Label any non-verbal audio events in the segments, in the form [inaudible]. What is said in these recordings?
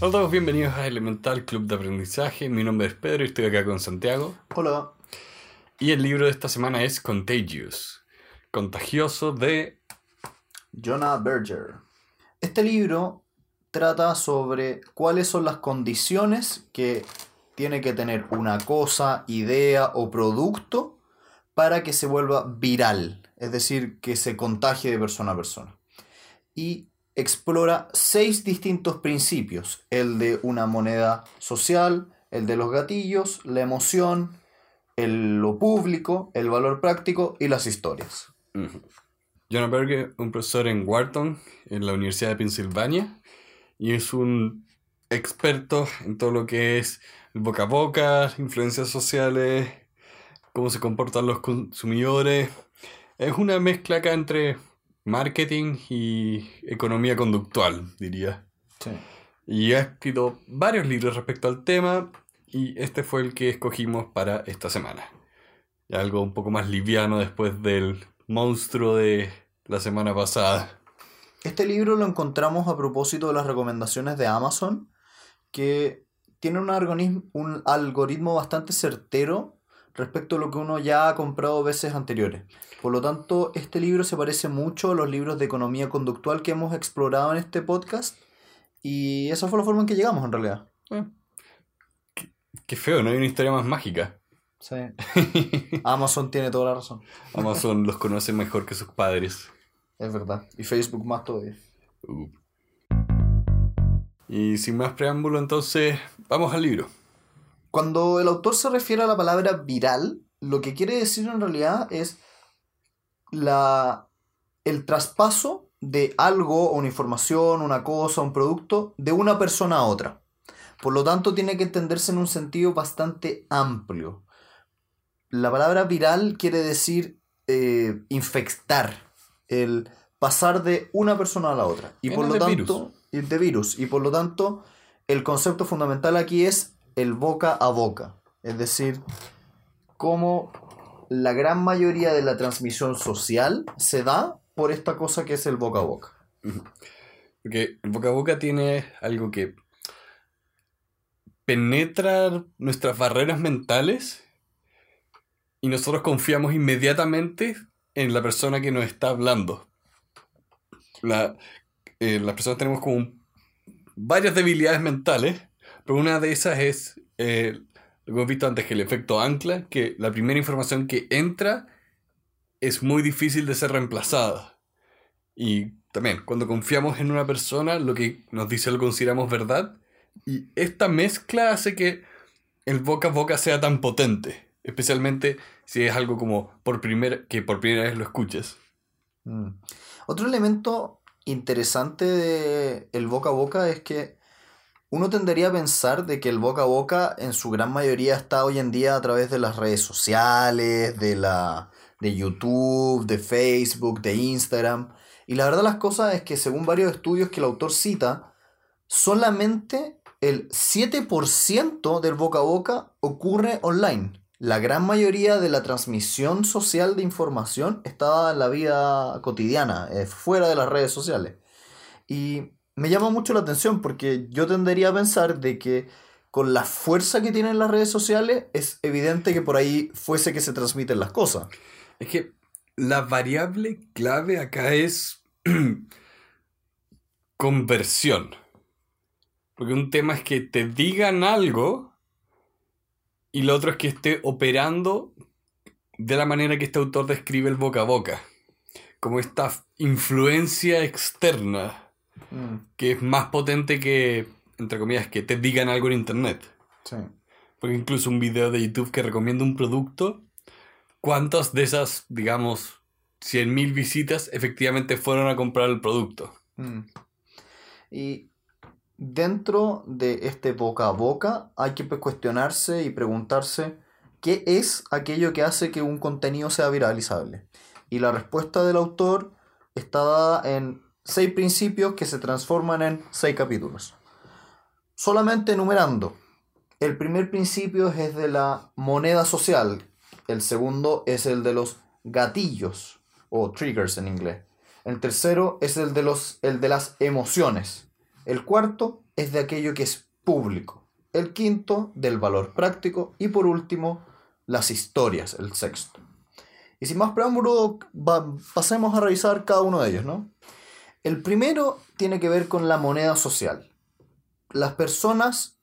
Hola a todos, bienvenidos a Elemental Club de Aprendizaje. Mi nombre es Pedro y estoy acá con Santiago. Hola. Y el libro de esta semana es Contagious, Contagioso de Jonah Berger. Este libro trata sobre cuáles son las condiciones que tiene que tener una cosa, idea o producto para que se vuelva viral, es decir, que se contagie de persona a persona. Y explora seis distintos principios, el de una moneda social, el de los gatillos, la emoción, el, lo público, el valor práctico y las historias. Jonah Berger, un profesor en Wharton, en la Universidad de Pensilvania, y es un experto en todo lo que es boca a boca, influencias sociales, cómo se comportan los consumidores. Es una mezcla acá entre marketing y economía conductual, diría. Sí. Y ha escrito varios libros respecto al tema y este fue el que escogimos para esta semana. Algo un poco más liviano después del monstruo de la semana pasada. Este libro lo encontramos a propósito de las recomendaciones de Amazon, que tiene un, un algoritmo bastante certero respecto a lo que uno ya ha comprado veces anteriores. Por lo tanto, este libro se parece mucho a los libros de economía conductual que hemos explorado en este podcast. Y esa fue la forma en que llegamos en realidad. Eh, qué, qué feo, no hay una historia más mágica. Sí. [laughs] Amazon tiene toda la razón. Amazon los conoce mejor que sus padres. Es verdad. Y Facebook más todavía. Uh. Y sin más preámbulo, entonces, vamos al libro. Cuando el autor se refiere a la palabra viral, lo que quiere decir en realidad es la, el traspaso de algo, una información, una cosa, un producto, de una persona a otra. Por lo tanto, tiene que entenderse en un sentido bastante amplio. La palabra viral quiere decir eh, infectar, el pasar de una persona a la otra. Y por lo de tanto, virus. de virus. Y por lo tanto, el concepto fundamental aquí es el boca a boca. Es decir, cómo la gran mayoría de la transmisión social se da por esta cosa que es el boca a boca. Porque el boca a boca tiene algo que penetra nuestras barreras mentales y nosotros confiamos inmediatamente en la persona que nos está hablando. La, eh, las personas tenemos como varias debilidades mentales, pero una de esas es eh, lo que hemos visto antes, que el efecto ancla, que la primera información que entra es muy difícil de ser reemplazada. Y también, cuando confiamos en una persona, lo que nos dice lo consideramos verdad. Y esta mezcla hace que el boca a boca sea tan potente. Especialmente si es algo como por primera, que por primera vez lo escuches. Mm. Otro elemento interesante de el boca a boca es que uno tendería a pensar de que el boca a boca en su gran mayoría está hoy en día a través de las redes sociales, de la de YouTube, de Facebook, de Instagram. Y la verdad las cosas es que según varios estudios que el autor cita, solamente el 7% del boca a boca ocurre online. La gran mayoría de la transmisión social de información está en la vida cotidiana, eh, fuera de las redes sociales. Y me llama mucho la atención porque yo tendería a pensar de que con la fuerza que tienen las redes sociales es evidente que por ahí fuese que se transmiten las cosas. Es que la variable clave acá es [clears throat] conversión. Porque un tema es que te digan algo y lo otro es que esté operando de la manera que este autor describe el boca a boca. Como esta influencia externa Mm, que es más potente que, entre comillas, que te digan algo en internet. sí. Porque incluso un video de YouTube que recomienda un producto, ¿cuántas de esas, digamos, 100.000 visitas efectivamente fueron a comprar el producto? Mm. Y dentro de este boca a boca hay que pues, cuestionarse y preguntarse qué es aquello que hace que un contenido sea viralizable. Y la respuesta del autor está dada en seis principios que se transforman en seis capítulos. Solamente enumerando. El primer principio es de la moneda social. El segundo es el de los gatillos o triggers en inglés. El tercero es el de, los, el de las emociones. El cuarto es de aquello que es público. El quinto, del valor práctico. Y por último, las historias, el sexto. Y sin más preámbulo, pasemos a revisar cada uno de ellos, ¿no? El primero tiene que ver con la moneda social. Las personas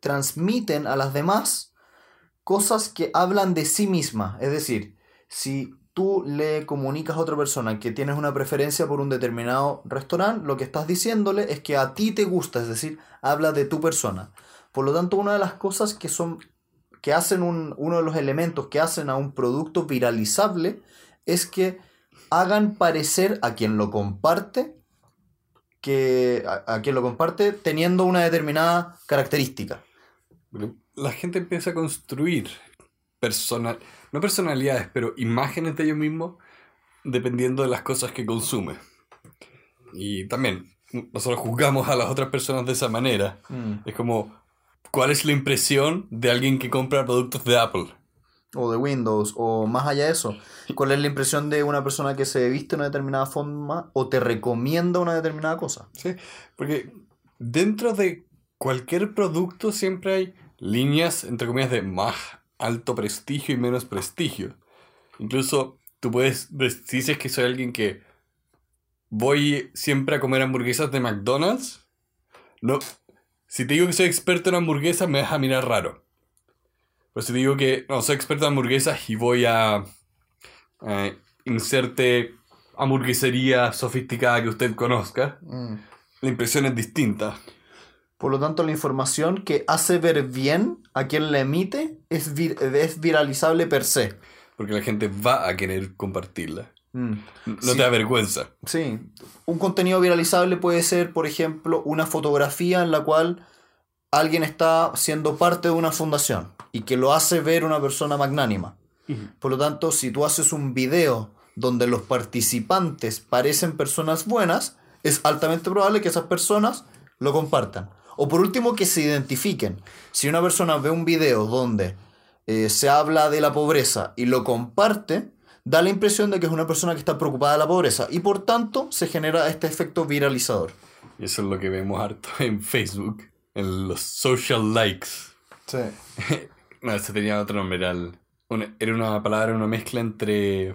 transmiten a las demás cosas que hablan de sí misma. Es decir, si tú le comunicas a otra persona que tienes una preferencia por un determinado restaurante, lo que estás diciéndole es que a ti te gusta, es decir, habla de tu persona. Por lo tanto, una de las cosas que son que hacen un- uno de los elementos que hacen a un producto viralizable es que hagan parecer a quien lo comparte que a, a quien lo comparte teniendo una determinada característica. La gente empieza a construir personal, no personalidades, pero imágenes de ellos mismos dependiendo de las cosas que consume. Y también nosotros juzgamos a las otras personas de esa manera. Es como, ¿cuál es la impresión de alguien que compra productos de Apple? O de Windows, o más allá de eso. ¿Cuál es la impresión de una persona que se viste de una determinada forma o te recomienda una determinada cosa? Sí, porque dentro de cualquier producto siempre hay líneas, entre comillas, de más alto prestigio y menos prestigio. Incluso tú puedes, si dices que soy alguien que voy siempre a comer hamburguesas de McDonald's, no, si te digo que soy experto en hamburguesas me vas a mirar raro. Pero si te digo que no, soy experto en hamburguesas y voy a eh, inserte hamburguesería sofisticada que usted conozca, la impresión es distinta. Por lo tanto, la información que hace ver bien a quien la emite es, vir- es viralizable per se. Porque la gente va a querer compartirla. Mm. No Sí. te da vergüenza. Sí, un contenido viralizable puede ser, por ejemplo, una fotografía en la cual alguien está siendo parte de una fundación y que lo hace ver una persona magnánima. Por lo tanto, si tú haces un video donde los participantes parecen personas buenas, es altamente probable que esas personas lo compartan. O por último, que se identifiquen. Si una persona ve un video donde eh, se habla de la pobreza y lo comparte, da la impresión de que es una persona que está preocupada de la pobreza y por tanto se genera este efecto viralizador. Y eso es lo que vemos harto en Facebook, en los social likes. Sí. [laughs] No, ese tenía otro nombre, era, una, era una palabra, una mezcla entre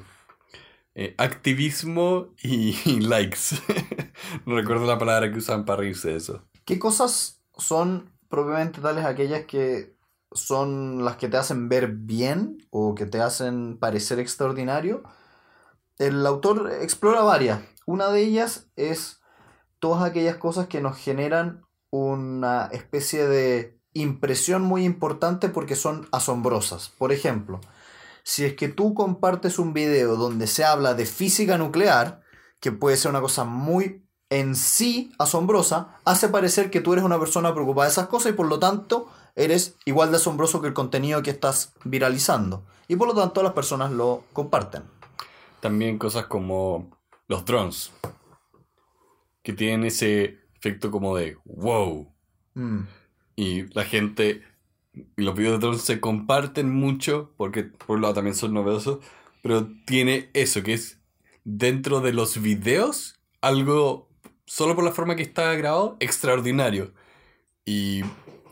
eh, activismo y, [laughs] likes. [laughs] no recuerdo la palabra que usaban para reírse de eso. ¿Qué cosas son propiamente tales aquellas que son las que te hacen ver bien o que te hacen parecer extraordinario? El autor explora varias. Una de ellas es todas aquellas cosas que nos generan una especie de impresión muy importante porque son asombrosas. Por ejemplo, si es que tú compartes un video donde se habla de física nuclear, que puede ser una cosa muy en sí asombrosa, hace parecer que tú eres una persona preocupada de esas cosas y por lo tanto eres igual de asombroso que el contenido que estás viralizando. Y por lo tanto las personas lo comparten. También cosas como los drones, que tienen ese efecto como de wow. Mm, Y la gente, los videos de drones se comparten mucho, porque por un lado también son novedosos, pero tiene eso, que es dentro de los videos, algo, solo por la forma que está grabado, extraordinario. Y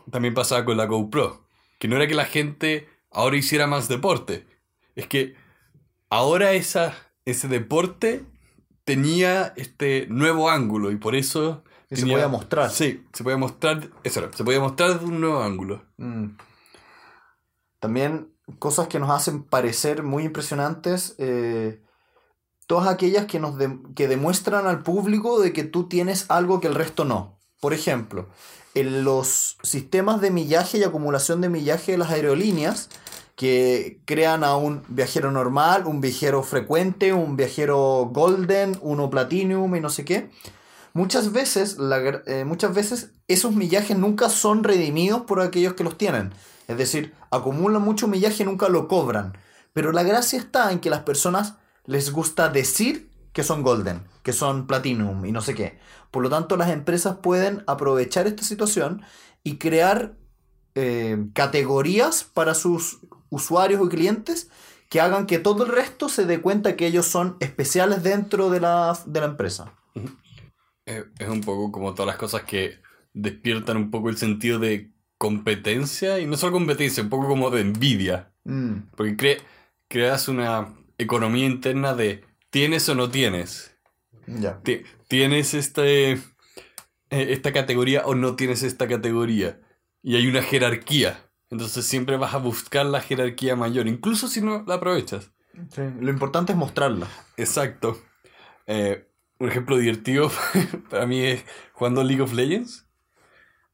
también pasaba con la GoPro, que no era que la gente ahora hiciera más deporte, es que ahora esa, ese deporte tenía este nuevo ángulo y por eso... Se podía mostrar. Sí, se podía mostrar, eso era, se podía mostrar de un nuevo ángulo. mm. También cosas que nos hacen parecer muy impresionantes. eh, todas aquellas que, nos de- que demuestran al público de que tú tienes algo que el resto no. Por ejemplo, en los sistemas de millaje y acumulación de millaje de las aerolíneas que crean a un viajero normal, un viajero frecuente, un viajero golden, uno platinum y no sé qué. Muchas veces, eh, muchas veces esos millajes nunca son redimidos por aquellos que los tienen. Es decir, acumulan mucho millaje y nunca lo cobran. Pero la gracia está en que las personas les gusta decir que son golden, que son platinum y no sé qué. Por lo tanto, las empresas pueden aprovechar esta situación y crear eh, categorías para sus usuarios y clientes que hagan que todo el resto se dé cuenta que ellos son especiales dentro de la, de la empresa. Es, es un poco como todas las cosas que despiertan un poco el sentido de competencia, y no solo competencia, un poco como de envidia. Mm, Porque cre- creas una economía interna de tienes o no tienes. ya. Ti- ¿Tienes este, eh, esta categoría o no tienes esta categoría? Y hay una jerarquía. Entonces siempre vas a buscar la jerarquía mayor, incluso si no la aprovechas. Sí, Lo importante es mostrarla. Exacto. Eh, un ejemplo divertido [laughs] para mí es jugando League of Legends.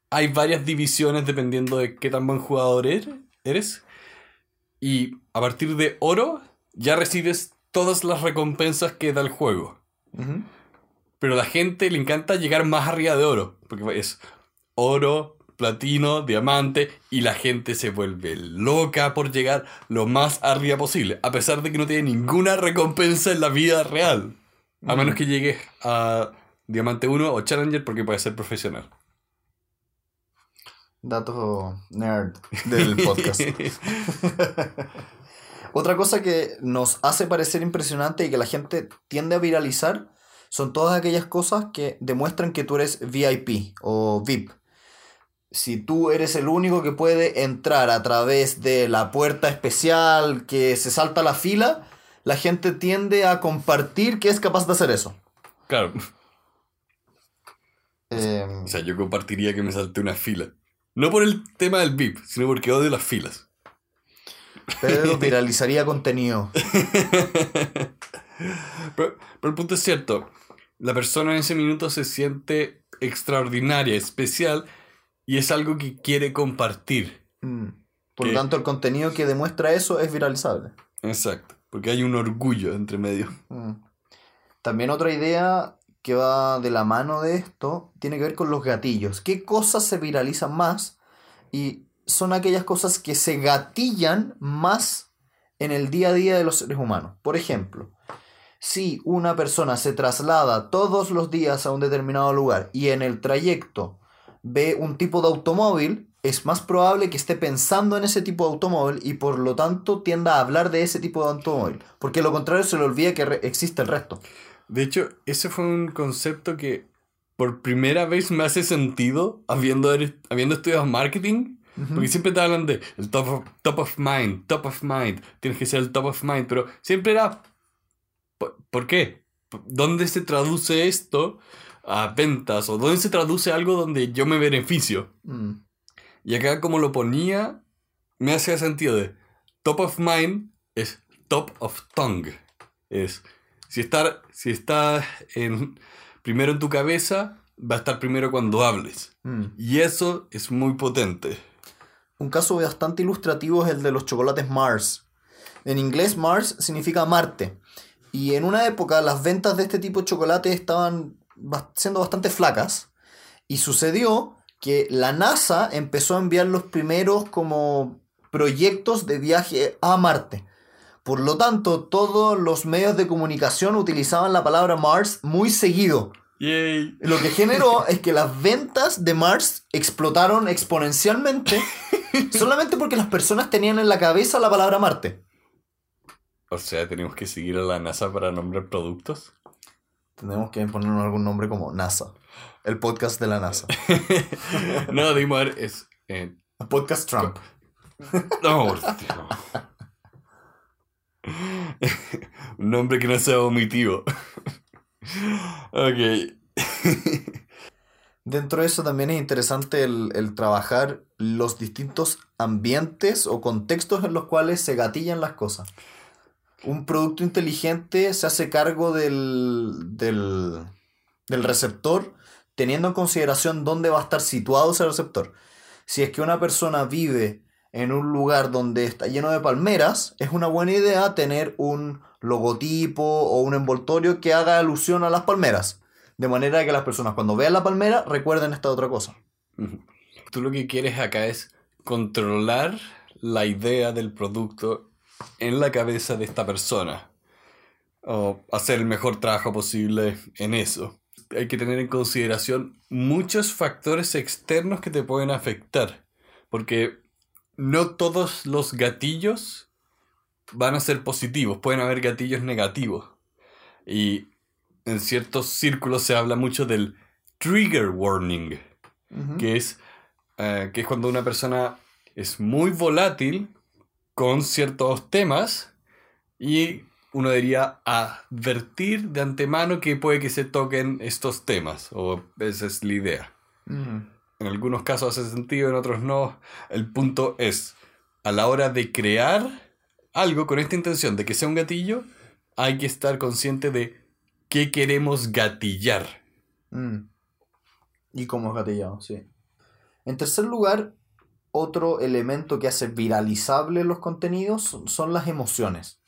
Hay varias divisiones dependiendo de qué tan buen jugador er- eres. Y a partir de oro ya recibes todas las recompensas que da el juego. Pero a la gente le encanta llegar más arriba de oro. Porque es oro, platino, diamante. Y la gente se vuelve loca por llegar lo más arriba posible. A pesar de que no tiene ninguna recompensa en la vida real. A menos que llegues a diamante 1 o challenger porque puedes ser profesional. Dato nerd del podcast. [laughs] Otra cosa que nos hace parecer impresionante y que la gente tiende a viralizar son todas aquellas cosas que demuestran que tú eres VIP o VIP. Si tú eres el único que puede entrar a través de la puerta especial que se salta la fila, la gente tiende a compartir que es capaz de hacer eso. claro. Eh, O sea, yo compartiría que me salté una fila. No por el tema del VIP, sino porque odio las filas. pero [laughs] viralizaría contenido. Pero, pero el punto es cierto. La persona en ese minuto se siente extraordinaria, especial, y es algo que quiere compartir. Mm. Por lo tanto, el contenido que demuestra eso es viralizable. Exacto. Porque hay un orgullo entre medio. Mm. También otra idea que va de la mano de esto tiene que ver con los gatillos. ¿Qué cosas se viralizan más? Y son aquellas cosas que se gatillan más en el día a día de los seres humanos. Por ejemplo, si una persona se traslada todos los días a un determinado lugar y en el trayecto ve un tipo de automóvil, es más probable que esté pensando en ese tipo de automóvil y por lo tanto tienda a hablar de ese tipo de automóvil. Porque lo contrario se le olvida que existe el resto. De hecho, ese fue un concepto que por primera vez me hace sentido habiendo, habiendo estudiado marketing. Porque siempre te hablan de el top of, top of mind, top of mind, tienes que ser el top of mind, pero siempre era, ¿por, por qué? ¿Dónde se traduce esto a ventas? ¿O dónde se traduce algo donde yo me beneficio? Mm. Y acá como lo ponía, me hacía sentido de top of mind es top of tongue. Es, si está, si está en, primero en tu cabeza, va a estar primero cuando hables. Mm. Y eso es muy potente. Un caso bastante ilustrativo es el de los chocolates Mars. En inglés Mars significa Marte. Y en una época las ventas de este tipo de chocolate estaban siendo bastante flacas. Y sucedió que la NASA empezó a enviar los primeros como proyectos de viaje a Marte. Por lo tanto, todos los medios de comunicación utilizaban la palabra Mars muy seguido. Yay. Lo que generó [laughs] es que las ventas de Mars explotaron exponencialmente [laughs] solamente porque las personas tenían en la cabeza la palabra Marte. O sea, tenemos que seguir a la NASA para nombrar productos. Tenemos que ponernos algún nombre como NASA. El podcast de la NASA. [laughs] no, Dimar es... eh, podcast Trump. no. Un nombre que no sea vomitivo. ok. Dentro de eso también es interesante el, el trabajar los distintos ambientes o contextos en los cuales se gatillan las cosas. Un producto inteligente se hace cargo del, del, del receptor teniendo en consideración dónde va a estar situado ese receptor. Si es que una persona vive en un lugar donde está lleno de palmeras, es una buena idea tener un logotipo o un envoltorio que haga alusión a las palmeras. De manera que las personas cuando vean la palmera recuerden esta otra cosa. Tú lo que quieres acá es controlar la idea del producto en la cabeza de esta persona. O hacer el mejor trabajo posible en eso. Hay que tener en consideración muchos factores externos que te pueden afectar. Porque no todos los gatillos van a ser positivos. Pueden haber gatillos negativos. Y en ciertos círculos se habla mucho del trigger warning, que es, eh, que es cuando una persona es muy volátil con ciertos temas y uno debería advertir de antemano que puede que se toquen estos temas, o esa es la idea. Ujú. En algunos casos hace sentido, en otros no. El punto es, a la hora de crear algo con esta intención de que sea un gatillo, hay que estar consciente de qué queremos gatillar. Mm. Y cómo es gatillado, sí. En tercer lugar, otro elemento que hace viralizable los contenidos son las emociones.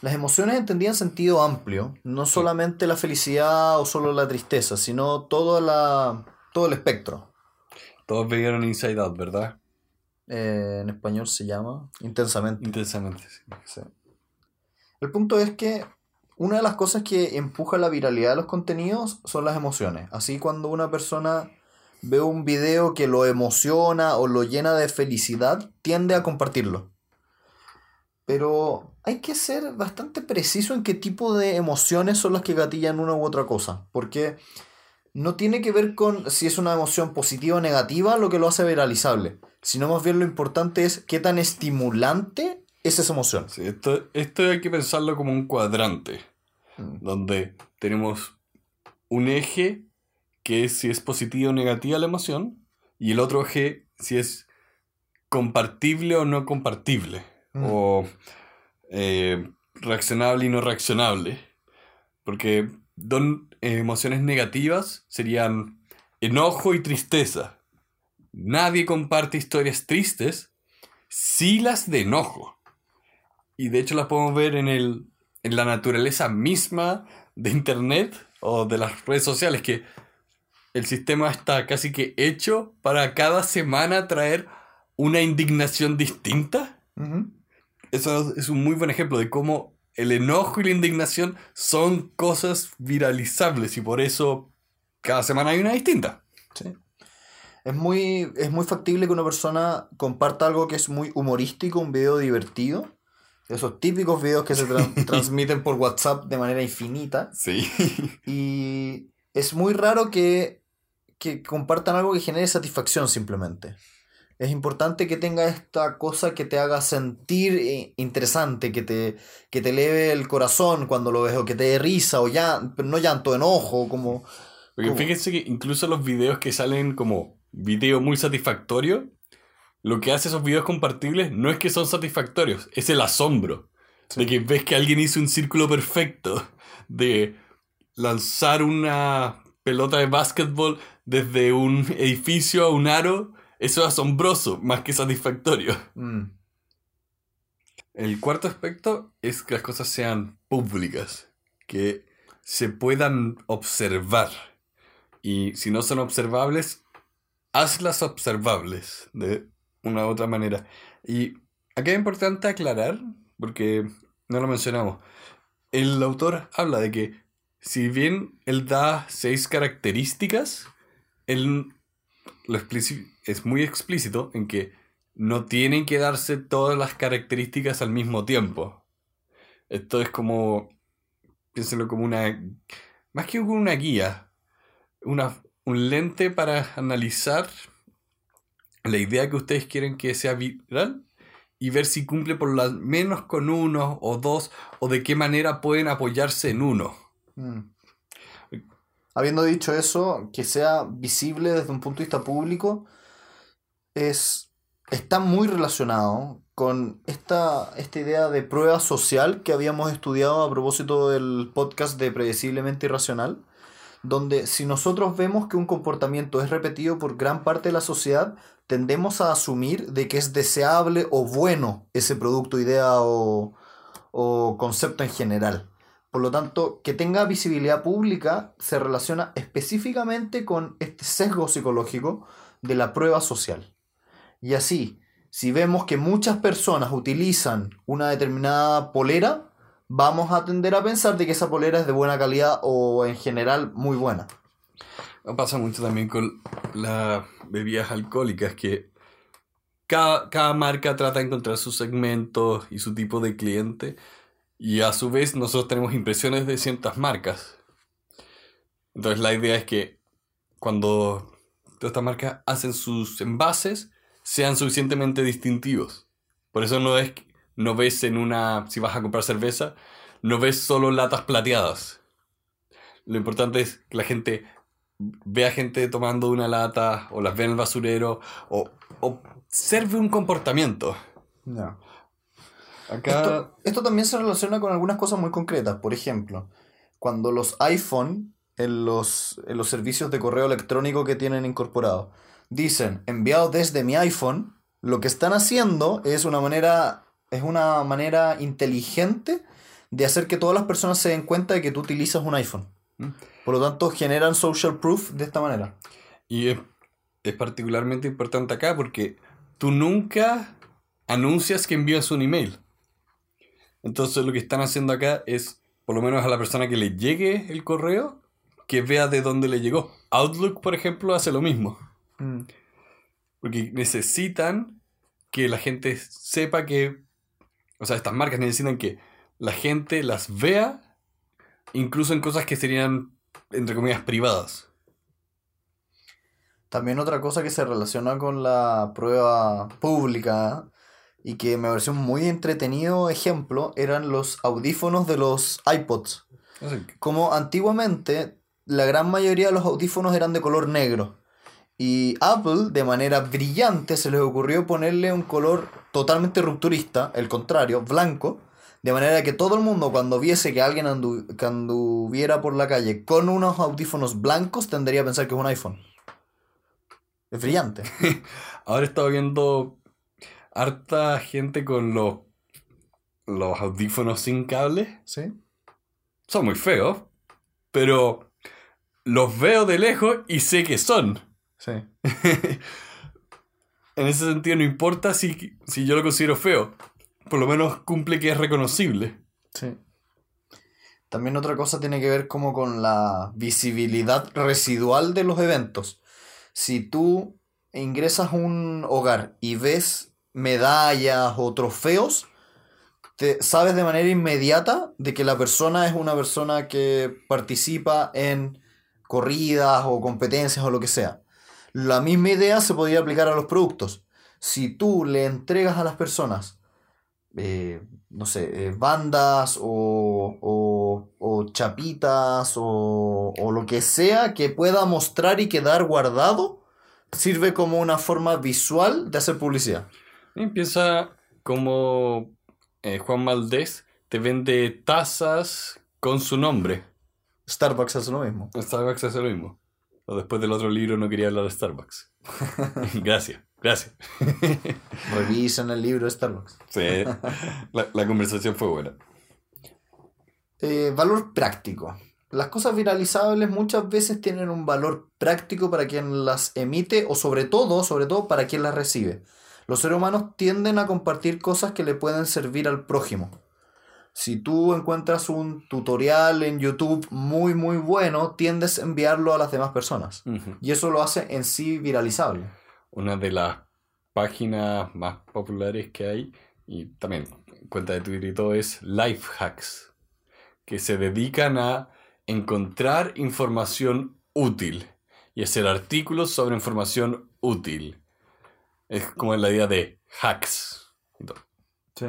Las emociones entendidas en sentido amplio, no solamente la felicidad o solo la tristeza, sino todo, la, todo el espectro. Todos vieron Inside Out, ¿verdad? Eh, en español se llama intensamente. Intensamente. Sí. El punto es que una de las cosas que empuja la viralidad de los contenidos son las emociones. Así cuando una persona ve un video que lo emociona o lo llena de felicidad, tiende a compartirlo. Pero hay que ser bastante preciso en qué tipo de emociones son las que gatillan una u otra cosa. Porque no tiene que ver con si es una emoción positiva o negativa lo que lo hace viralizable. Sino más bien lo importante es qué tan estimulante es esa emoción. Sí, esto, esto hay que pensarlo como un cuadrante, Mm. donde tenemos un eje que es si es positiva o negativa la emoción, y el otro eje si es compartible o no compartible, Mm. o eh, reaccionable y no reaccionable. Porque don, eh, emociones negativas serían enojo y tristeza. Nadie comparte historias tristes, sí las de enojo. Y de hecho las podemos ver en, el, en la naturaleza misma de Internet o de las redes sociales, que el sistema está casi que hecho para cada semana traer una indignación distinta. Eso es un muy buen ejemplo de cómo el enojo y la indignación son cosas viralizables y por eso cada semana hay una distinta. Sí. Es muy, es muy factible que una persona comparta algo que es muy humorístico, un video divertido. Esos típicos videos que se tran- [laughs] transmiten por WhatsApp de manera infinita. Sí. Y es muy raro que, que compartan algo que genere satisfacción simplemente. Es importante que tenga esta cosa que te haga sentir eh, interesante, que te, que te eleve el corazón cuando lo ves, o que te dé risa, o ya, no llanto, enojo, como... Porque fíjense que incluso los videos que salen como video muy satisfactorio, lo que hace esos videos compartibles no es que son satisfactorios, es el asombro. Sí. De que ves que alguien hizo un círculo perfecto, de lanzar una pelota de básquetbol desde un edificio a un aro, eso es asombroso, más que satisfactorio. mm, El cuarto aspecto es que las cosas sean públicas, que se puedan observar. Y si no son observables, hazlas observables de una u otra manera. Y aquí es importante aclarar, porque no lo mencionamos, el autor habla de que si bien él da seis características, él lo es muy explícito en que no tienen que darse todas las características al mismo tiempo. Esto es como, piénsenlo como una, más que una guía, una, un lente para analizar la idea que ustedes quieren que sea viral y ver si cumple por lo menos con uno o dos o de qué manera pueden apoyarse en uno. Mm. Habiendo dicho eso, que sea visible desde un punto de vista público, es, está muy relacionado con esta, esta idea de prueba social que habíamos estudiado a propósito del podcast de Predeciblemente Irracional, donde si nosotros vemos que un comportamiento es repetido por gran parte de la sociedad, tendemos a asumir de que es deseable o bueno ese producto, idea o, o concepto en general. Por lo tanto, que tenga visibilidad pública se relaciona específicamente con este sesgo psicológico de la prueba social. Y así, si vemos que muchas personas utilizan una determinada polera, vamos a tender a pensar de que esa polera es de buena calidad o en general muy buena. Pasa mucho también con las bebidas alcohólicas que cada, cada marca trata de encontrar su segmento y su tipo de cliente y a su vez nosotros tenemos impresiones de ciertas marcas. Entonces la idea es que cuando todas estas marcas hacen sus envases, sean suficientemente distintivos. Por eso no es no ves en una si vas a comprar cerveza, no ves solo latas plateadas. Lo importante es que la gente vea gente tomando una lata o las ve en el basurero o observe un comportamiento. Ya. Acá Esto, esto también se relaciona con algunas cosas muy concretas. Por ejemplo, cuando los iPhone en los, en los servicios de correo electrónico que tienen incorporado dicen enviado desde mi iPhone, lo que están haciendo es una manera, es una manera inteligente de hacer que todas las personas se den cuenta de que tú utilizas un iPhone. Mm. Por lo tanto, generan social proof de esta manera. Y es, es particularmente importante acá porque tú nunca anuncias que envías un email. Entonces lo que están haciendo acá es, por lo menos a la persona que le llegue el correo, que vea de dónde le llegó. Outlook, por ejemplo, hace lo mismo. Mm. Porque necesitan que la gente sepa que... O sea, estas marcas necesitan que la gente las vea, incluso en cosas que serían, entre comillas, privadas. También otra cosa que se relaciona con la prueba pública y que me pareció un muy entretenido ejemplo eran los audífonos de los iPods. Así Como antiguamente la gran mayoría de los audífonos eran de color negro. Y Apple, de manera brillante, se les ocurrió ponerle un color totalmente rupturista, el contrario, blanco, de manera que todo el mundo cuando viese que alguien andu- que anduviera por la calle con unos audífonos blancos tendría a pensar que es un iPhone. Es brillante. [laughs] Ahora he estado viendo harta gente con los, los audífonos sin cable. ¿Sí? Son muy feos, pero los veo de lejos y sé que son. Sí. [laughs] En ese sentido no importa si, si yo lo considero feo. Por lo menos cumple que es reconocible. Sí. También otra cosa tiene que ver como con la visibilidad residual de los eventos. Si tú ingresas a un hogar y ves medallas o trofeos, sabes de manera inmediata de que la persona es una persona que participa en corridas o competencias o lo que sea. La misma idea se podría aplicar a los productos. Si tú le entregas a las personas eh, no sé, eh, bandas o, o, o chapitas o, o lo que sea que pueda mostrar y quedar guardado, sirve como una forma visual de hacer publicidad. Empieza como eh, Juan Valdés te vende tazas con su nombre. Starbucks hace lo mismo. Starbucks hace lo mismo. O después del otro libro no quería hablar de Starbucks. [laughs] gracias, gracias. [laughs] Revisen el libro de Starbucks. Sí, la, la conversación fue buena. Eh, valor práctico. Las cosas viralizables muchas veces tienen un valor práctico para quien las emite o sobre todo, sobre todo para quien las recibe. Los seres humanos tienden a compartir cosas que le pueden servir al prójimo. Si tú encuentras un tutorial en YouTube muy muy bueno, tiendes a enviarlo a las demás personas. Y eso lo hace en sí viralizable. Una de las páginas más populares que hay, y también cuenta de Twitter y todo, es Lifehacks, que se dedican a encontrar información útil y hacer artículos sobre información útil. Es como la idea de hacks. y todo. Sí.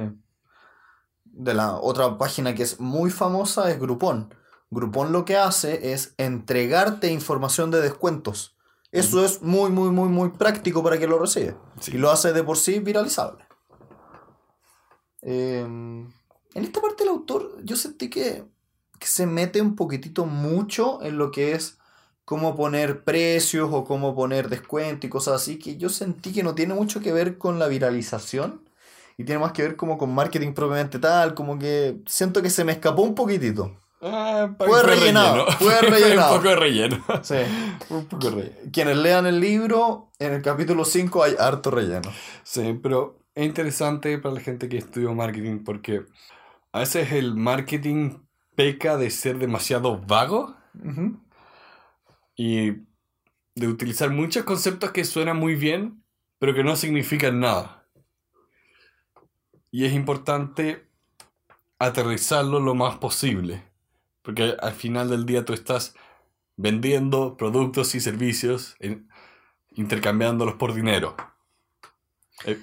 De la otra página que es muy famosa es Groupon. Groupon lo que hace es entregarte información de descuentos. Eso es muy, muy, muy, muy práctico para quien lo recibe. Sí. Y lo hace de por sí viralizable. Eh, en esta parte el autor yo sentí que, que se mete un poquitito mucho en lo que es cómo poner precios o cómo poner descuento y cosas así, que yo sentí que no tiene mucho que ver con la viralización y tiene más que ver como con marketing propiamente tal, como que siento que se me escapó un poquitito. Ah, Fue rellenado, fue rellenado. un poco de relleno. Sí. [laughs] un poco de relleno. Quienes lean el libro, en el capítulo 5 hay harto relleno. Sí, pero es interesante para la gente que estudia marketing porque a veces el marketing peca de ser demasiado vago Ujú. Y de utilizar muchos conceptos que suenan muy bien, pero que no significan nada. Y es importante aterrizarlo lo más posible, porque al final del día tú estás vendiendo productos y servicios, intercambiándolos por dinero. Eh,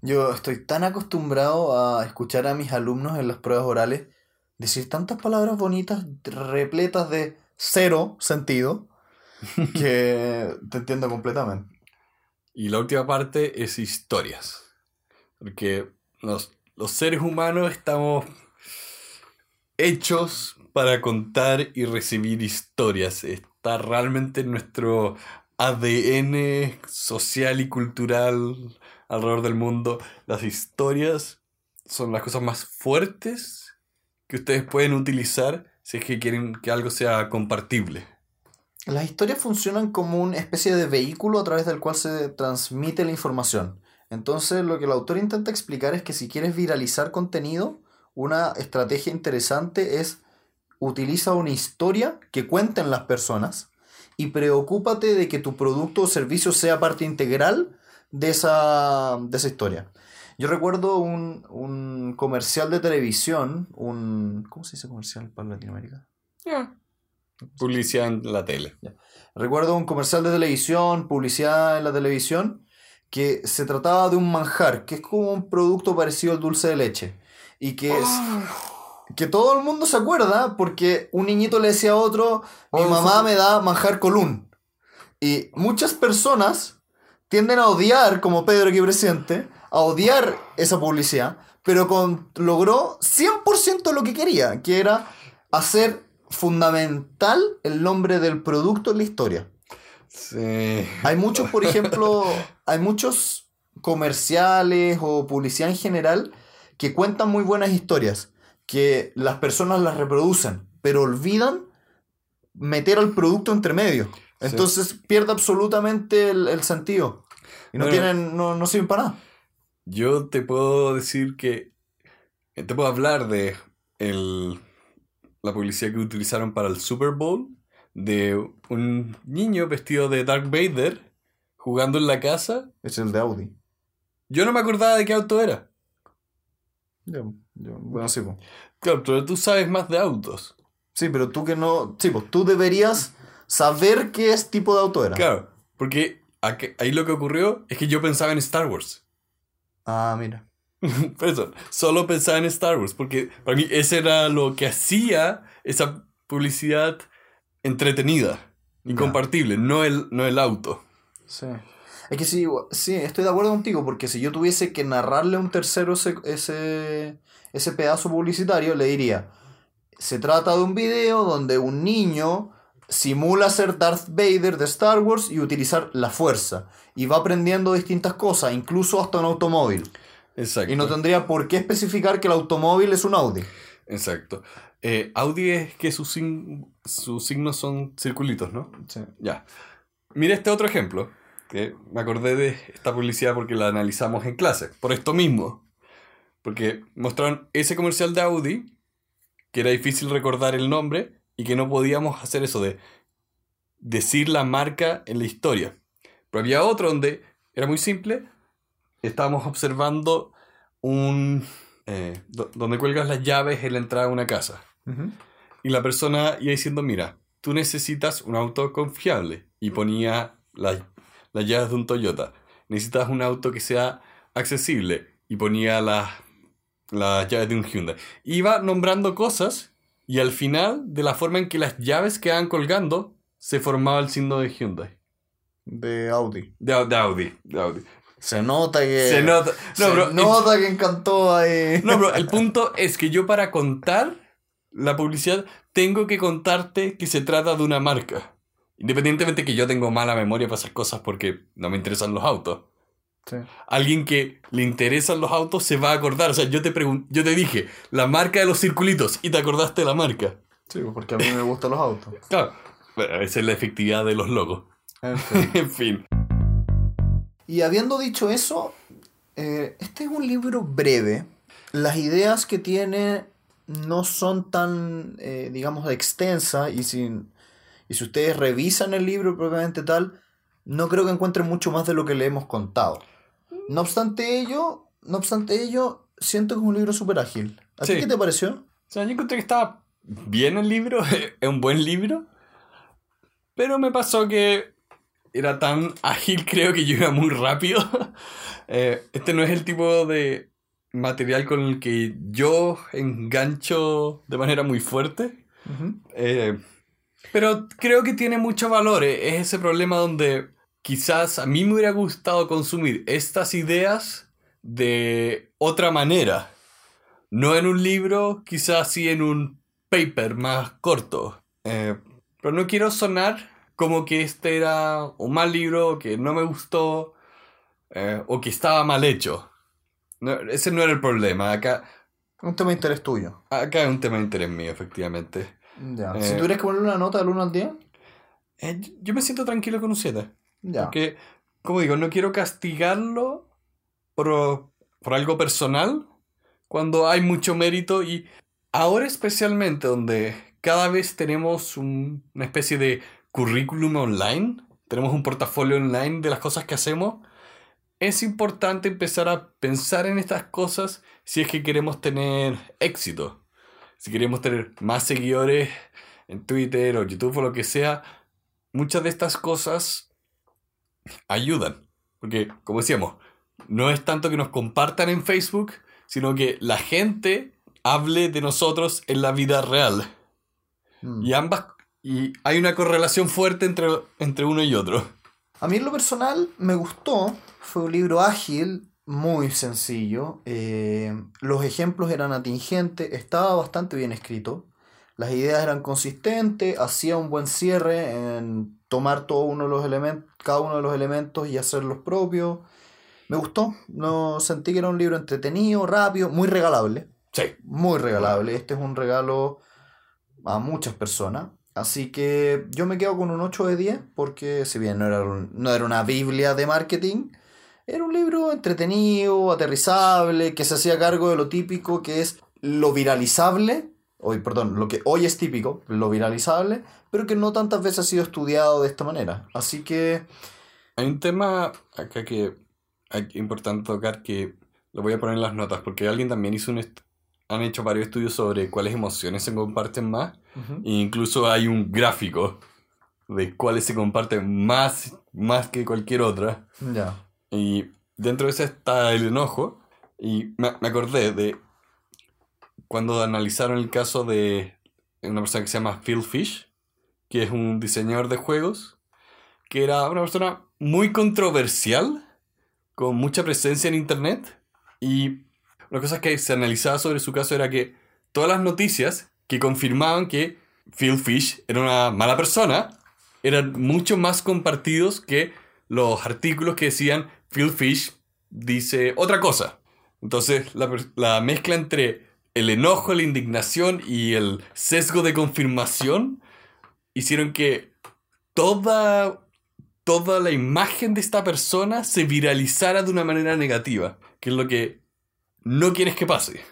Yo estoy tan acostumbrado a escuchar a mis alumnos en las pruebas orales decir tantas palabras bonitas, repletas de cero sentido, [laughs] que te entiendo completamente. Y la última parte es historias. Porque los, los seres humanos estamos hechos para contar y recibir historias. Está realmente en nuestro ADN social y cultural alrededor del mundo. Las historias son las cosas más fuertes que ustedes pueden utilizar si es que quieren que algo sea compartible. Las historias funcionan como una especie de vehículo a través del cual se transmite la información. Entonces, lo que el autor intenta explicar es que si quieres viralizar contenido, una estrategia interesante es utiliza una historia que cuenten las personas y preocúpate de que tu producto o servicio sea parte integral de esa, de esa historia. Yo recuerdo un, un comercial de televisión, un... ¿Cómo se dice comercial para Latinoamérica? Publicidad en la tele. Recuerdo un comercial de televisión, publicidad en la televisión, que se trataba de un manjar, que es como un producto parecido al dulce de leche. Y que es. Que todo el mundo se acuerda porque un niñito le decía a otro, mi Oh, mamá me da manjar colún. Y muchas personas tienden a odiar, como Pedro aquí presente, a odiar esa publicidad, pero con, logró 100% lo que quería, que era hacer fundamental el nombre del producto en la historia. Sí. Hay muchos, por ejemplo, [laughs] hay muchos comerciales o publicidad en general que cuentan muy buenas historias, que las personas las reproducen, pero olvidan meter al producto entre medio. Entonces pierde absolutamente el, el sentido. Y no Bueno. tienen, no, no sirven para nada. Yo te puedo decir que. Te puedo hablar de el, la publicidad que utilizaron para el Super Bowl de un niño vestido de Darth Vader jugando en la casa. Es el de Audi. Yo no me acordaba de qué auto era. Yo- yo- bueno, sí, pues. Claro, pero tú sabes más de autos. Sí, pero tú que no. Sí, pues tú deberías saber qué es tipo de auto era. Claro, porque aquí- ahí lo que ocurrió es que yo pensaba en Star Wars. Ah, mira. [laughs] Por eso, solo pensaba en Star Wars, porque para mí ese era lo que hacía esa publicidad entretenida y compartible, no el, no el auto. Sí. Es que sí, sí, estoy de acuerdo contigo, porque si yo tuviese que narrarle a un tercero ese, ese, ese pedazo publicitario, le diría, se trata de un video donde un niño simula ser Darth Vader de Star Wars y utilizar la fuerza, y va aprendiendo distintas cosas, incluso hasta un automóvil. Exacto. Y no tendría por qué especificar que el automóvil es un Audi. Exacto. Eh, Audi es que sus, sin- sus signos son circulitos, ¿no? Ya. Mira este otro ejemplo, que me acordé de esta publicidad porque la analizamos en clase, por esto mismo. Porque mostraron ese comercial de Audi, que era difícil recordar el nombre y que no podíamos hacer eso de decir la marca en la historia. Pero había otro donde era muy simple, estábamos observando un... eh, do- donde cuelgas las llaves en la entrada de una casa. Y la persona iba diciendo, mira, tú necesitas un auto confiable. Y ponía las, las llaves de un Toyota. Necesitas un auto que sea accesible. Y ponía las, las llaves de un Hyundai. Iba nombrando cosas y al final, de la forma en que las llaves quedaban colgando, se formaba el signo de Hyundai. De Audi. De, Au- de Audi. De Audi. Se nota que... Se nota. No, se nota que encantó ahí. No, pero el punto es que yo para contar la publicidad tengo que contarte que se trata de una marca. Independientemente que yo tengo mala memoria para esas cosas porque no me interesan los autos. Sí. Alguien que le interesan los autos se va a acordar. O sea, yo te, yo te dije la marca de los circulitos y te acordaste de la marca. Sí, porque a mí me gustan los autos. Claro. Bueno, esa es la efectividad de los logos. En fin. [laughs] en fin. Y habiendo dicho eso, eh, este es un libro breve. Las ideas que tiene no son tan, eh, digamos, extensas y si, y si ustedes revisan el libro propiamente tal, no creo que encuentren mucho más de lo que le hemos contado. No obstante ello, no obstante ello, siento que es un libro súper ágil. ¿A ti qué te pareció? O sea, yo encontré que estaba bien el libro. [laughs] es un buen libro. Pero me pasó que era tan ágil, [laughs] creo que yo iba muy rápido. [laughs] Eh, este no es el tipo de material con el que yo engancho de manera muy fuerte. Eh, pero creo que tiene mucho valor. eh, Es ese problema donde quizás a mí me hubiera gustado consumir estas ideas de otra manera. No en un libro, quizás sí en un paper más corto. Pero no quiero sonar como que este era un mal libro, que no me gustó, eh, o que estaba mal hecho. No, ese no era el problema. Acá, Un tema de interés tuyo. acá es un tema de interés mío, efectivamente. Ya. Eh. Si tuvieras que ponerle una nota del 1 al 10, Eh, yo me siento tranquilo con un 7. ya. Porque, como digo, no quiero castigarlo por, por algo personal cuando hay mucho mérito y ahora especialmente donde cada vez tenemos un- una especie de currículum online, tenemos un portafolio online de las cosas que hacemos, es importante empezar a pensar en estas cosas si es que queremos tener éxito. Si queremos tener más seguidores en Twitter o YouTube o lo que sea, muchas de estas cosas ayudan. Porque, como decíamos, no es tanto que nos compartan en Facebook, sino que la gente hable de nosotros en la vida real. Mm. Y ambas. Y hay una correlación fuerte entre, entre uno y otro. A mí en lo personal me gustó. Fue un libro ágil, muy sencillo. eh, los ejemplos eran atingentes, estaba bastante bien escrito. Las ideas eran consistentes, hacía un buen cierre en tomar todo uno de los elementos, cada uno de los elementos y hacerlos propios. Me gustó, no sentí que era un libro entretenido, rápido, muy regalable. Sí. Muy regalable. Este es un regalo a muchas personas. Así que yo me quedo con un 8 de 10 porque si bien no era, no era una biblia de marketing, era un libro entretenido, aterrizable, que se hacía cargo de lo típico que es lo viralizable, hoy, perdón, lo que hoy es típico, lo viralizable, pero que no tantas veces ha sido estudiado de esta manera. Así que Hay un tema acá que es importante tocar que lo voy a poner en las notas, porque alguien también hizo un. Han hecho varios estudios sobre cuáles emociones se comparten más. E incluso hay un gráfico de cuáles se comparten más, más que cualquier otra. ya. Y dentro de ese está el enojo. Y me, me acordé de cuando analizaron el caso de una persona que se llama Phil Fish, que es un diseñador de juegos, que era una persona muy controversial, con mucha presencia en Internet. Y una cosa que se analizaba sobre su caso era que todas las noticias que confirmaban que Phil Fish era una mala persona eran mucho más compartidos que los artículos que decían Phil Fish dice otra cosa. Entonces, la, la mezcla entre el enojo, la indignación y el sesgo de confirmación hicieron que toda, toda la imagen de esta persona se viralizara de una manera negativa, que es lo que no quieres que pase.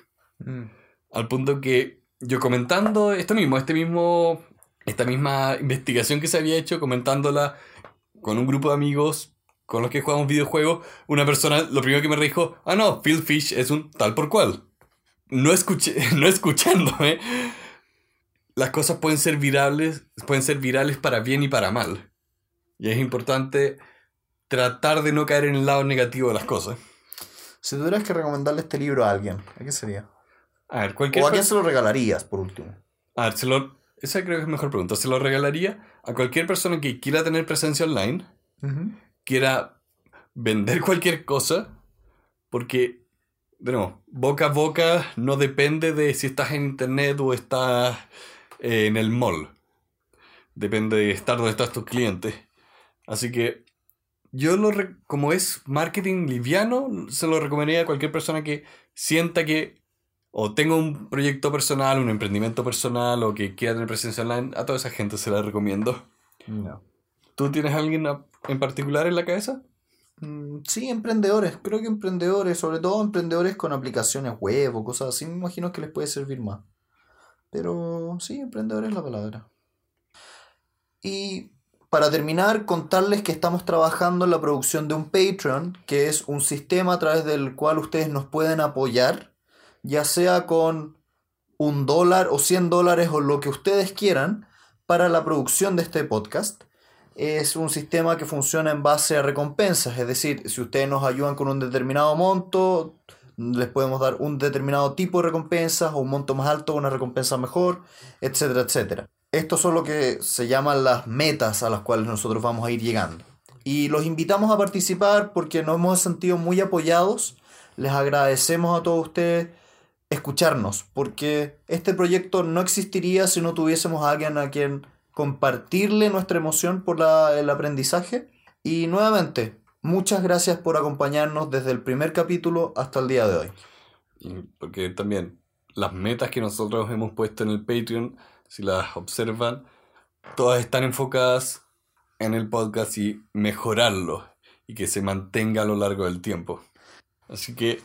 Al punto que yo comentando esto mismo, este mismo, esta misma investigación que se había hecho, comentándola con un grupo de amigos con los que jugamos videojuegos, una persona lo primero que me dijo, ah no, Phil Fish es un tal por cual. No, escuché, [laughs] no escuchándome, las cosas pueden ser virales, pueden ser virales para bien y para mal. Y es importante tratar de no caer en el lado negativo de las cosas. Si tuvieras que recomendarle este libro a alguien, ¿a qué sería? A ver, cualquier ¿O a quién se lo regalarías, por último? A ver, se lo... esa creo que es mejor pregunta. Se lo regalaría a cualquier persona que quiera tener presencia online, quiera vender cualquier cosa, porque, de nuevo, boca a boca no depende de si estás en internet o estás eh, en el mall. Depende de estar donde estás tus clientes. Así que yo lo re- como es marketing liviano, se lo recomendaría a cualquier persona que sienta que o tenga un proyecto personal, un emprendimiento personal o que quiera tener presencia online, a toda esa gente se la recomiendo. No. ¿Tú tienes a alguien en particular en la cabeza? Mm, Sí, emprendedores. Creo que emprendedores, sobre todo emprendedores con aplicaciones web o cosas así, me imagino que les puede servir más. Pero sí, emprendedores es la palabra. Y para terminar, contarles que estamos trabajando en la producción de un Patreon, que es un sistema a través del cual ustedes nos pueden apoyar, ya sea con un dólar o 100 dólares o lo que ustedes quieran para la producción de este podcast. es un sistema que funciona en base a recompensas, es decir, si ustedes nos ayudan con un determinado monto, les podemos dar un determinado tipo de recompensas o un monto más alto, una recompensa mejor, etcétera, etcétera. Estos son lo que se llaman las metas a las cuales nosotros vamos a ir llegando. Y los invitamos a participar porque nos hemos sentido muy apoyados. Les agradecemos a todos ustedes escucharnos, porque este proyecto no existiría si no tuviésemos a alguien a quien compartirle nuestra emoción por el aprendizaje. Y nuevamente, muchas gracias por acompañarnos desde el primer capítulo hasta el día de hoy. porque también las metas que nosotros hemos puesto en el Patreon, si las observan, todas están enfocadas en el podcast y mejorarlo y que se mantenga a lo largo del tiempo. Así que,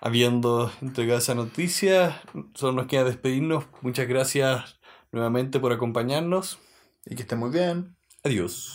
habiendo entregado esa noticia, solo nos queda despedirnos. Muchas gracias nuevamente por acompañarnos. Y que estén muy bien. Adiós.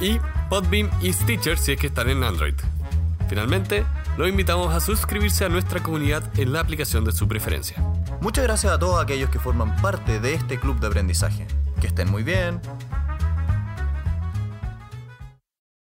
y Podbeam y Stitcher si es que están en Android. Finalmente, los invitamos a suscribirse a nuestra comunidad en la aplicación de su preferencia. Muchas gracias a todos aquellos que forman parte de este club de aprendizaje. Que estén muy bien.